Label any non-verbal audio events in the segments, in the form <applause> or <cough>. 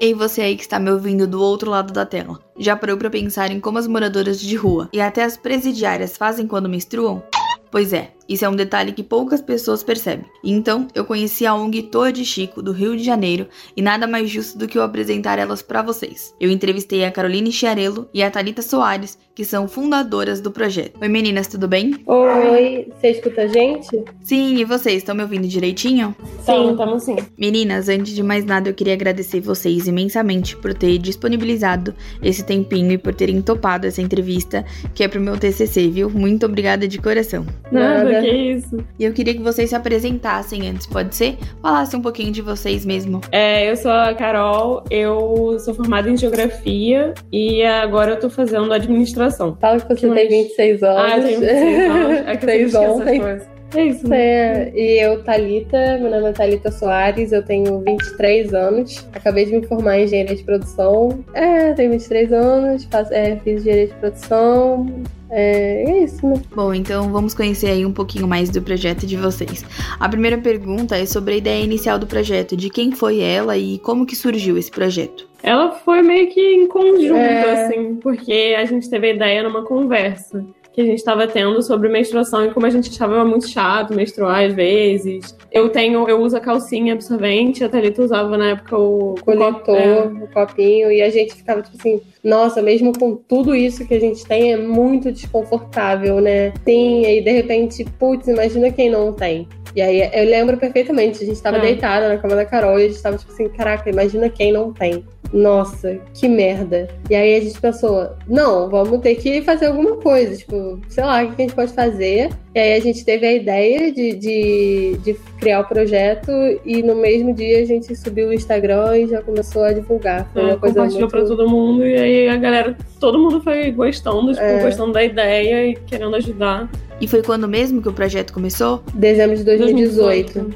Ei, você aí que está me ouvindo do outro lado da tela. Já parou para pensar em como as moradoras de rua e até as presidiárias fazem quando menstruam? Pois é, isso é um detalhe que poucas pessoas percebem. Então, eu conheci a ONG Torre de Chico, do Rio de Janeiro, e nada mais justo do que eu apresentar elas para vocês. Eu entrevistei a Caroline Chiarello e a Talita Soares, que são fundadoras do projeto. Oi meninas, tudo bem? Oi, você escuta a gente? Sim, e vocês, estão me ouvindo direitinho? Sim, estamos sim. Meninas, antes de mais nada, eu queria agradecer vocês imensamente por ter disponibilizado esse tempinho e por terem topado essa entrevista, que é pro meu TCC, viu? Muito obrigada de coração. Nada, que <laughs> isso. E eu queria que vocês se apresentassem antes, pode ser? Falassem um pouquinho de vocês mesmo. É, eu sou a Carol, eu sou formada em Geografia e agora eu tô fazendo administração. Fala que você Que tem mais? 26 anos. Ah, eu tenho 26 anos. É que eu <laughs> ontem. essas coisas. É isso, né? É, e eu, Thalita, meu nome é Thalita Soares, eu tenho 23 anos, acabei de me formar em engenharia de produção. É, tenho 23 anos, faço, é, fiz engenharia de produção. É, é isso, né? Bom, então vamos conhecer aí um pouquinho mais do projeto de vocês. A primeira pergunta é sobre a ideia inicial do projeto, de quem foi ela e como que surgiu esse projeto. Ela foi meio que em conjunto, É. assim, porque a gente teve a ideia numa conversa que a gente estava tendo sobre menstruação e como a gente achava muito chato menstruar às vezes. Eu tenho, eu uso a calcinha absorvente, a Thalita usava na época o coletor, é. o copinho, e a gente ficava tipo assim, nossa, mesmo com tudo isso que a gente tem, é muito desconfortável, né? Sim, e aí de repente, putz, imagina quem não tem. E aí eu lembro perfeitamente, a gente tava É. deitada na cama da Carol e a gente tava tipo assim, caraca, imagina quem não tem. Nossa, que merda. E aí a gente pensou, não, vamos ter que fazer alguma coisa, tipo, sei lá, o que a gente pode fazer. E aí a gente teve a ideia de, de, de criar o projeto e no mesmo dia a gente subiu o Instagram e já começou a divulgar. Foi É, uma coisa compartilhou muito... pra todo mundo e aí a galera, todo mundo foi gostando, tipo, É. gostando da ideia e querendo ajudar. E foi quando mesmo que o projeto começou? Dezembro de 2018.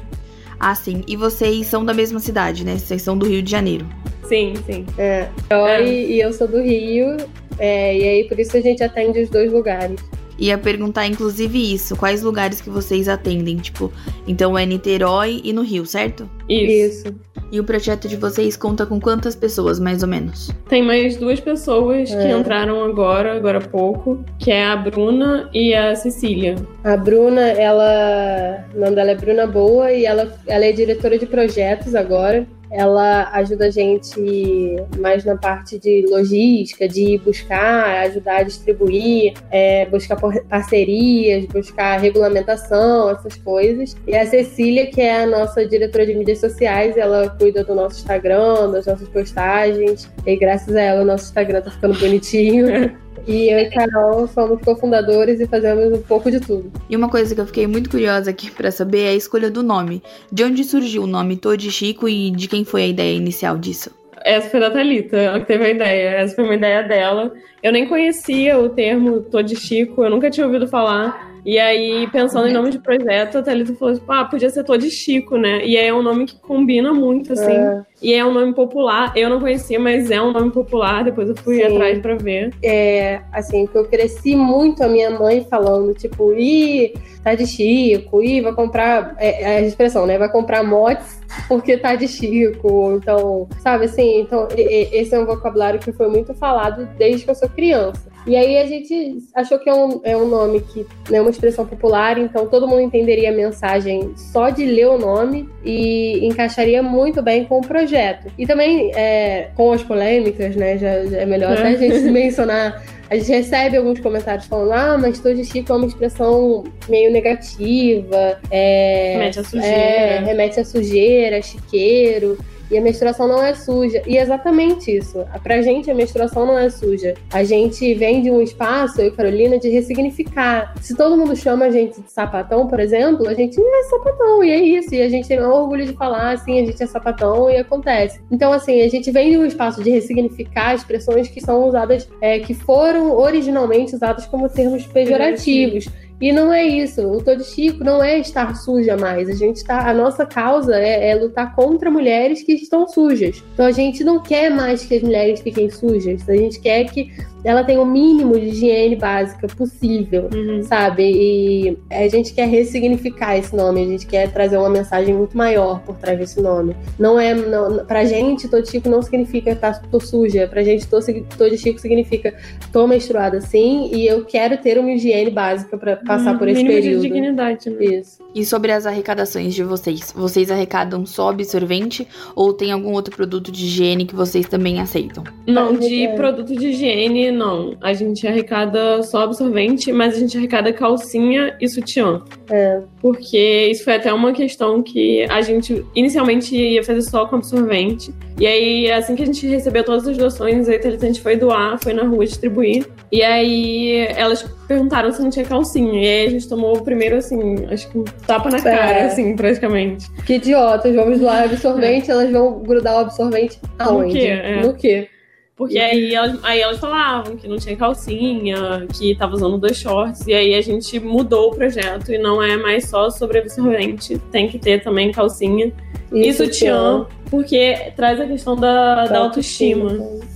Ah, sim. E vocês são da mesma cidade, né? Vocês são do Rio de Janeiro. Sim, sim. É. Oi, e eu sou do Rio. é, e aí por isso a gente atende os dois lugares. Ia perguntar, inclusive, isso. Quais lugares que vocês atendem? Tipo, então é Niterói e no Rio, certo? Isso. Isso. E o projeto de vocês conta com quantas pessoas, mais ou menos? Tem mais duas pessoas que É. entraram agora, agora há pouco, que é a Bruna e a Cecília. A Bruna, ela. O nome dela é Bruna Boa e ela, ela é diretora de projetos agora. Ela ajuda a gente mais na parte de logística, de buscar, ajudar a distribuir, é, buscar parcerias, buscar regulamentação, essas coisas. E a Cecília, que é a nossa diretora de mídias sociais, ela cuida do nosso Instagram, das nossas postagens. E graças a ela, o nosso Instagram tá ficando bonitinho. <laughs> E eu e Carol somos cofundadores e fazemos um pouco de tudo. E uma coisa que eu fiquei muito curiosa aqui pra saber é a escolha do nome. De onde surgiu o nome Todd Chico e de quem foi a ideia inicial disso? Essa foi da Thalita, ela que teve a ideia. Essa foi uma ideia dela. Eu nem conhecia o termo Tô de Chico, eu nunca tinha ouvido falar. E aí, pensando em nome de projeto, a Thalita falou tipo, ah, podia ser Tô de Chico, né? E é um nome que combina muito, assim. É. E é um nome popular. Eu não conhecia, mas é um nome popular. Depois eu fui Sim. atrás pra ver. É, assim, que eu cresci muito a minha mãe falando, tipo, ih, tá de Chico, ih, vai comprar, é, é a expressão, né, vai comprar motes porque tá de Chico, então, sabe assim, então, esse é um vocabulário que foi muito falado desde que eu sou criança. E aí a gente achou que é um, é um nome que é uma expressão popular, então todo mundo entenderia a mensagem só de ler o nome e encaixaria muito bem com o projeto. E também é, com as polêmicas, né? Já, já é melhor até a gente <laughs> mencionar. A gente recebe alguns comentários falando, ah, mas tô de Chico é uma expressão meio negativa. É, Remete à sujeira. É, remete à sujeira, chiqueiro. E a menstruação não é suja. E é exatamente isso. Pra gente, a menstruação não é suja. A gente vem de um espaço, eu e Carolina, de ressignificar. Se todo mundo chama a gente de sapatão, por exemplo, a gente é sapatão, e é isso. E a gente tem o orgulho de falar assim, a gente é sapatão e acontece. Então, assim, a gente vem de um espaço de ressignificar expressões que são usadas, é, que foram originalmente usadas como termos pejorativos. E não é isso. O Todo Chico não é estar suja mais. A gente tá. A nossa causa é, é lutar contra mulheres que estão sujas. Então a gente não quer mais que as mulheres fiquem sujas. A gente quer que ela tenha o mínimo de higiene básica possível, Uhum. sabe? E a gente quer ressignificar esse nome, a gente quer trazer uma mensagem muito maior por trás desse nome. Não é, não, pra gente, tô de chico não significa tá, tô suja, pra gente, de chico significa tô menstruada sim e eu quero ter uma higiene básica pra passar por esse período. de dignidade, né? Isso. E sobre as arrecadações de vocês? Vocês arrecadam só absorvente ou tem algum outro produto de higiene que vocês também aceitam? Não, de É. produto de higiene, não. A gente arrecada só absorvente, mas a gente arrecada calcinha e sutiã. É. Porque isso foi até uma questão que a gente inicialmente ia fazer só com absorvente. E aí, assim que a gente recebeu todas as doações, a gente foi doar, foi na rua distribuir. E aí elas perguntaram se não tinha calcinha. E aí a gente tomou o primeiro, assim, acho que um tapa na cara, assim, praticamente. Que idiotas, vamos doar absorvente, elas vão grudar o absorvente aonde? quê? É. No quê? Porque aí elas, aí elas falavam que não tinha calcinha, que tava usando dois shorts, e aí a gente mudou o projeto e não é mais só sobre absorvente, tem que ter também calcinha e sutiã, porque traz a questão da, da autoestima.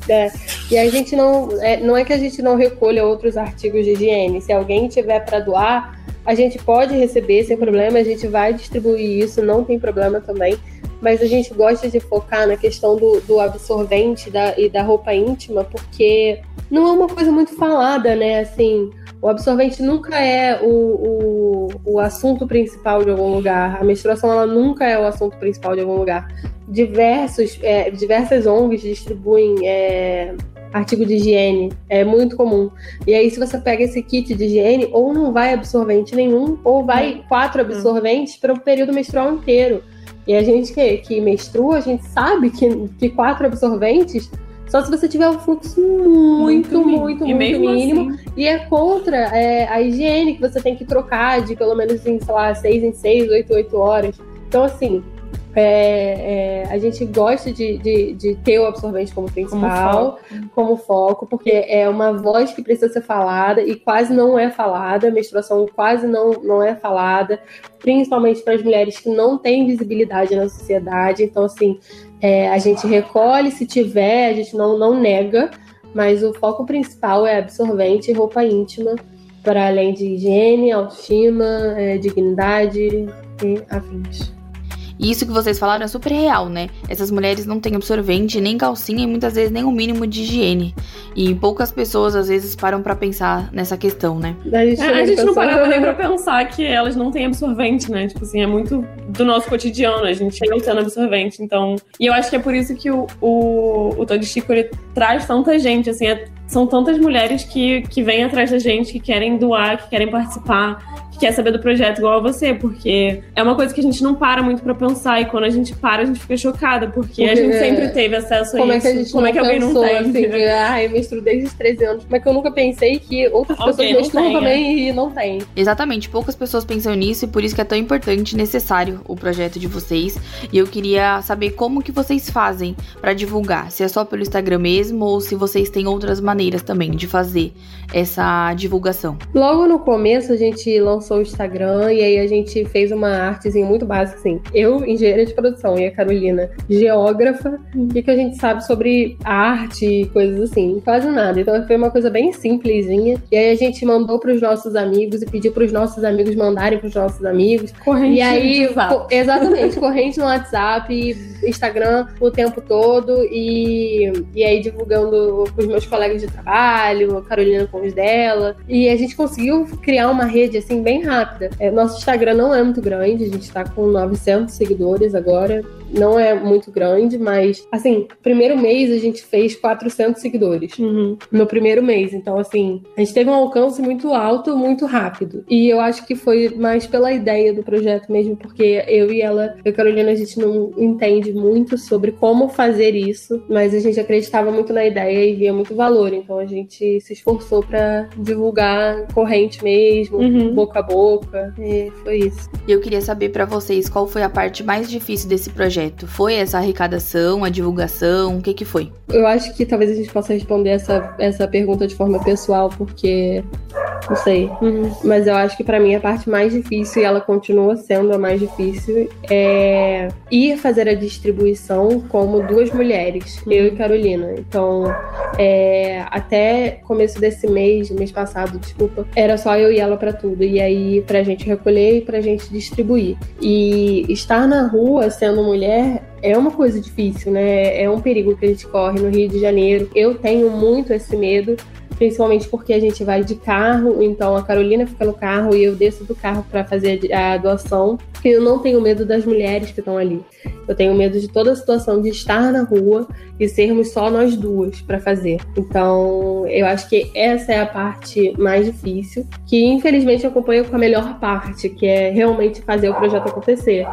É. E a gente não. É, não é que a gente não recolha outros artigos de higiene. Se alguém tiver para doar, a gente pode receber sem problema, a gente vai distribuir isso, não tem problema também. Mas a gente gosta de focar na questão do, do absorvente da, e da roupa íntima, porque não é uma coisa muito falada, né? Assim, o absorvente nunca é o, o, o assunto principal de algum lugar. A menstruação ela nunca é o assunto principal de algum lugar. Diversos, é, diversas ONGs distribuem é, artigo de higiene. É muito comum. E aí, se você pega esse kit de higiene, ou não vai absorvente nenhum, ou vai quatro absorventes para o período menstrual inteiro. E a gente que, que menstrua, a gente sabe que, que quatro absorventes só se você tiver um fluxo muito, muito, e muito, mínimo. assim, E é contra é, a higiene que você tem que trocar de pelo menos em, sei lá, seis em seis, oito, oito horas. Então, assim, é, é, a gente gosta de, de, de ter o absorvente como principal, como foco. porque é uma voz que precisa ser falada e quase não é falada, a menstruação quase não, não é falada, principalmente para as mulheres que não têm visibilidade na sociedade. Então, assim, é, a gente recolhe se tiver, a gente não, não nega, mas o foco principal é absorvente e roupa íntima, para além de higiene, autoestima, é, dignidade e afins. E isso que vocês falaram é super real, né? Essas mulheres não têm absorvente, nem calcinha e muitas vezes nem o mínimo de higiene. E poucas pessoas às vezes param pra pensar nessa questão, né? A gente, É, a gente não parava nem pra pensar que elas não têm absorvente, né? Tipo assim, é muito do nosso cotidiano, a gente não tendo absorvente, então... E eu acho que é por isso que o, o, o Todo Chico, ele traz tanta gente, assim, é- são tantas mulheres que, que vêm atrás da gente, que querem doar, que querem participar, quer saber do projeto igual a você, porque é uma coisa que a gente não para muito pra pensar, e quando a gente para, a gente fica chocada, porque, a Porque, gente é, sempre teve acesso a Como é isso. que a gente Como é que alguém pensou, não tem? assim, de, ah, eu menstruo desde os 13 anos. Como é que eu nunca pensei que outras Alguém pessoas menstruam também e não tem? Exatamente, poucas pessoas pensam nisso e por isso que é tão importante e necessário o projeto de vocês. E eu queria saber como que vocês fazem pra divulgar, se é só pelo Instagram mesmo ou se vocês têm outras maneiras também de fazer essa divulgação. Logo no começo a gente lançou o Instagram e aí a gente fez uma artezinha muito básica, assim. Eu, engenheira de produção, e a Carolina, geógrafa. O que, a gente sabe sobre arte e coisas assim? Quase nada. Então foi uma coisa bem simplesinha. E aí a gente mandou pros nossos amigos e pediu pros nossos amigos mandarem pros nossos amigos. Corrente E aí, co- exatamente, corrente no WhatsApp, Instagram o tempo todo e, e aí divulgando com os meus colegas de trabalho, a Carolina com os dela. E a gente conseguiu criar uma rede assim bem rápida. É, nosso Instagram não é muito grande, a gente tá com 900 seguidores agora. Não é muito grande, mas assim, primeiro mês a gente fez 400 seguidores Uhum. no primeiro mês. Então, assim, a gente teve um alcance muito alto, muito rápido. E eu acho que foi mais pela ideia do projeto mesmo, porque eu e ela, eu e a Carolina, a gente não entende muito sobre como fazer isso, mas a gente acreditava muito na ideia e via muito valor. Então a gente se esforçou pra divulgar corrente mesmo, Uhum. boca a boca. E foi isso. E eu queria saber pra vocês qual foi a parte mais difícil desse projeto. Foi essa arrecadação, a divulgação, o que que foi? Eu acho que talvez a gente possa responder essa, essa pergunta de forma pessoal, porque Não sei. Uhum. Mas eu acho que pra mim a parte mais difícil, e ela continua sendo a mais difícil, é ir fazer a distribuição como duas mulheres, eu e Carolina. Então, é, até começo desse mês, mês passado, desculpa, era só eu e ela pra tudo. E aí, pra gente recolher e pra gente distribuir. E estar na rua sendo mulher é uma coisa difícil, né? É um perigo que a gente corre no Rio de Janeiro. Eu tenho muito esse medo, principalmente porque a gente vai de carro, então a Carolina fica no carro e eu desço do carro para fazer a doação. Eu não tenho medo das mulheres que estão ali. Eu tenho medo de toda a situação de estar na rua e sermos só nós duas para fazer. Então, eu acho que essa é a parte mais difícil, que infelizmente eu acompanho com a melhor parte, que é realmente fazer o projeto acontecer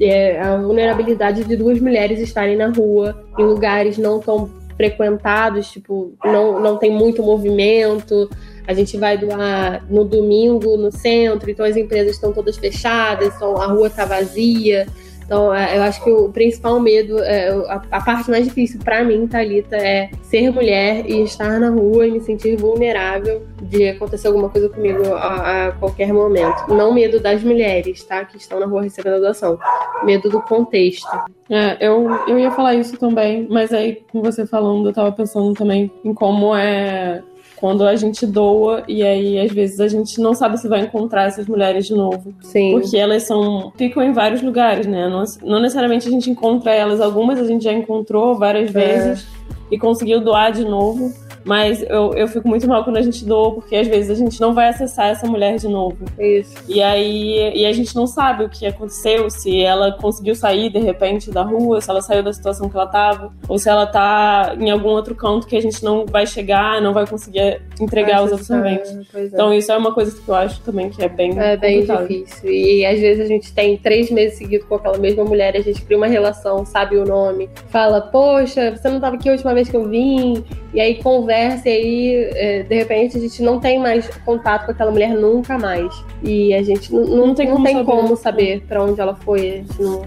é, a vulnerabilidade de duas mulheres estarem na rua, em lugares não tão frequentados, tipo, não, não tem muito movimento. A gente vai doar no domingo no centro, então as empresas estão todas fechadas, então a rua está vazia. Então, é, eu acho que o principal medo, é, a, parte mais difícil para mim, Thalita, é ser mulher e estar na rua e me sentir vulnerável de acontecer alguma coisa comigo a, a qualquer momento. Não medo das mulheres, tá? Que estão na rua recebendo a doação. Medo do contexto. É, eu, eu ia falar isso também, mas aí, com você falando, eu tava pensando também em como é quando a gente doa e aí às vezes a gente não sabe se vai encontrar essas mulheres de novo. Sim. Porque elas são ficam em vários lugares, né? Não, não necessariamente a gente encontra elas, algumas a gente já encontrou várias É. vezes e conseguiu doar de novo. Mas eu, eu fico muito mal quando a gente doa, porque às vezes a gente não vai acessar essa mulher de novo. Isso. E aí e a gente não sabe o que aconteceu, se ela conseguiu sair de repente da rua, se ela saiu da situação que ela tava, ou se ela tá em algum outro canto que a gente não vai chegar, não vai conseguir entregar os Acho absorventes. que- pois é. Então isso é uma coisa que eu acho também que é bem É bem complicado. difícil. E às vezes a gente tem três meses seguidos com aquela mesma mulher, a gente cria uma relação, sabe o nome, fala, poxa, você não estava aqui a última vez que eu vim, e aí conversa, e aí é, de repente a gente não tem mais contato com aquela mulher nunca mais. E a gente não, não, Não tem não como tem saber. como saber pra onde ela foi, não.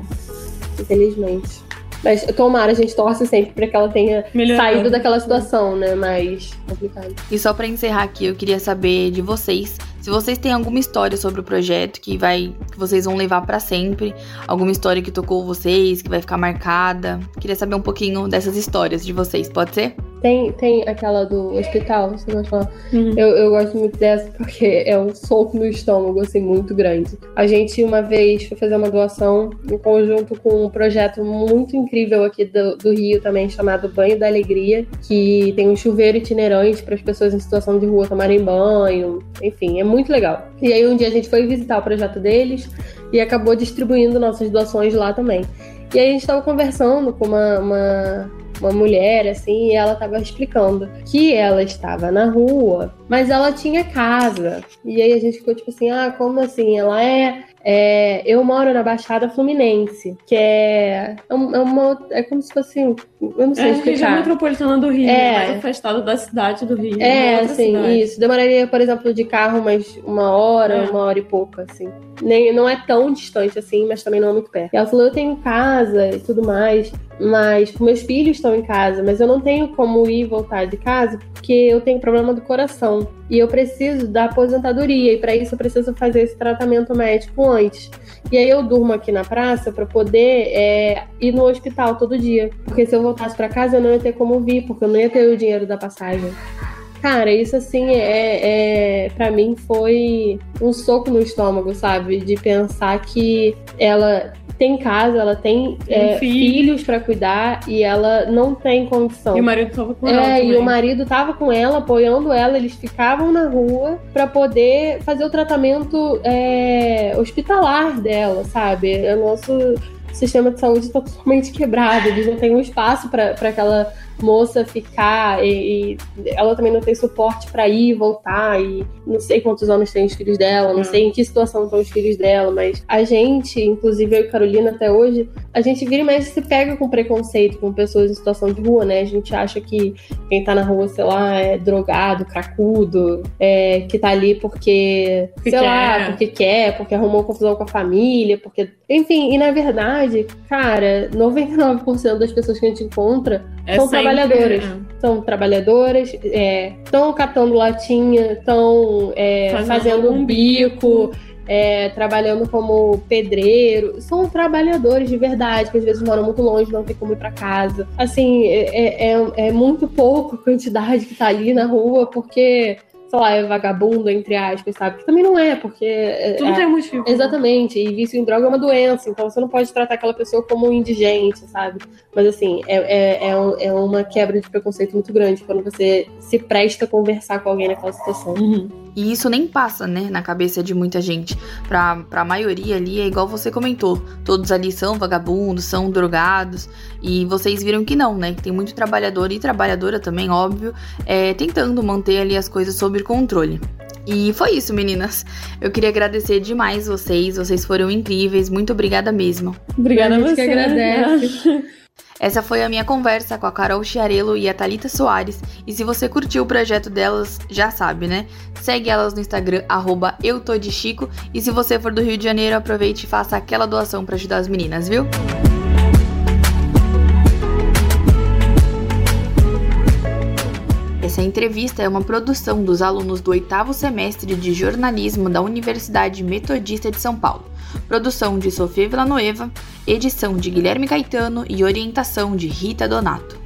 Infelizmente. Mas tomara, a gente torce sempre pra que ela tenha saído daquela situação, né? Mais complicado. E só pra encerrar aqui, eu queria saber de vocês se vocês têm alguma história sobre o projeto que vai que vocês vão levar pra sempre, alguma história que tocou vocês, que vai ficar marcada. Queria saber um pouquinho dessas histórias de vocês, pode ser? Tem, tem aquela do hospital, você gosta de falar? Uhum. Eu, eu gosto muito dessa porque <laughs> é um soco no estômago, assim, muito grande. A gente, uma vez, foi fazer uma doação em conjunto com um projeto muito incrível aqui do, do Rio também, chamado Banho da Alegria, que tem um chuveiro itinerante para as pessoas em situação de rua tomarem banho. Enfim, é muito legal. E aí, um dia a gente foi visitar o projeto deles e acabou distribuindo nossas doações lá também. E aí, a gente estava conversando com uma- uma uma mulher, assim, e ela tava explicando que ela estava na rua, mas ela tinha casa. E aí a gente ficou tipo assim, ah, como assim? Ela é. É, eu moro na Baixada Fluminense, que é, é é uma. É como se fosse. Eu não sei É a região explicar. metropolitana do Rio, É. mais afastado da cidade do Rio. É, outra assim, cidade. isso. Demoraria, por exemplo, de carro mais uma hora, É. uma hora e pouco, assim. Nem, não é tão distante assim, mas também não é muito perto. E ela falou: eu tenho casa e tudo mais, mas meus filhos estão em casa, mas eu não tenho como ir e voltar de casa porque eu tenho problema do coração. E eu preciso da aposentadoria, e para isso eu preciso fazer esse tratamento médico antes. E aí eu durmo aqui na praça para poder é, ir no hospital todo dia. Porque se eu voltasse para casa, eu não ia ter como vir, porque eu não ia ter o dinheiro da passagem. Cara, isso assim é, é para mim foi um soco no estômago, sabe? De pensar que ela tem casa, ela tem Tem é, filho. filhos para cuidar e ela não tem condição. E o marido tava com ela É, e o marido tava com ela, apoiando ela, eles ficavam na rua pra poder fazer o tratamento é, hospitalar dela, sabe? O nosso sistema de saúde tá totalmente <laughs> quebrado, eles não têm um espaço pra aquela moça ficar e, e ela também não tem suporte pra ir e voltar e não sei quantos anos tem os filhos dela, não Hum. sei em que situação estão os filhos dela, mas a gente, inclusive eu e Carolina até hoje, a gente vira e mexe se pega com preconceito com pessoas em situação de rua, né? A gente acha que quem tá na rua, sei lá, é drogado, cracudo, é, que tá ali porque, Porque sei lá, quer. porque quer, porque arrumou confusão com a família, porque. Enfim, e na verdade, cara, 99% das pessoas que a gente encontra É são sempre- trabalhadoras. é. São trabalhadoras, estão catando latinha, estão Fazendo fazendo um bico, é, trabalhando como pedreiro. São trabalhadores de verdade, que às vezes moram muito longe, não tem como ir pra casa. Assim, é, é, é muito pouco a quantidade que tá ali na rua, porque, sei lá, é vagabundo, entre aspas, sabe? Que também não é, porque. é- Tudo é- tem motivo. Exatamente, e vício em droga é uma doença, então você não pode tratar aquela pessoa como um indigente, sabe? Mas assim, é, é, é, um- é uma quebra de preconceito muito grande quando você se presta a conversar com alguém naquela situação. Uhum. E isso nem passa, né, na cabeça de muita gente. Pra, pra maioria ali é igual você comentou. Todos ali são vagabundos, são drogados. E vocês viram que não, né? Que tem muito trabalhador e trabalhadora também, óbvio, é, tentando manter ali as coisas sob controle. E foi isso, meninas. Eu queria agradecer demais vocês. Vocês foram incríveis. Muito obrigada mesmo. Obrigada A você. que agradece. <laughs> Essa foi a minha conversa com a Carol Chiarello e a Thalita Soares. E se você curtiu o projeto delas, já sabe, né? Segue elas no Instagram, arroba eu tô de Chico. E se você for do Rio de Janeiro, aproveite e faça aquela doação pra ajudar as meninas, viu? Essa entrevista é uma produção dos alunos do oitavo semestre de jornalismo da Universidade Metodista de São Paulo. Produção de Sofia Villanueva, edição de Guilherme Caetano e orientação de Rita Donato.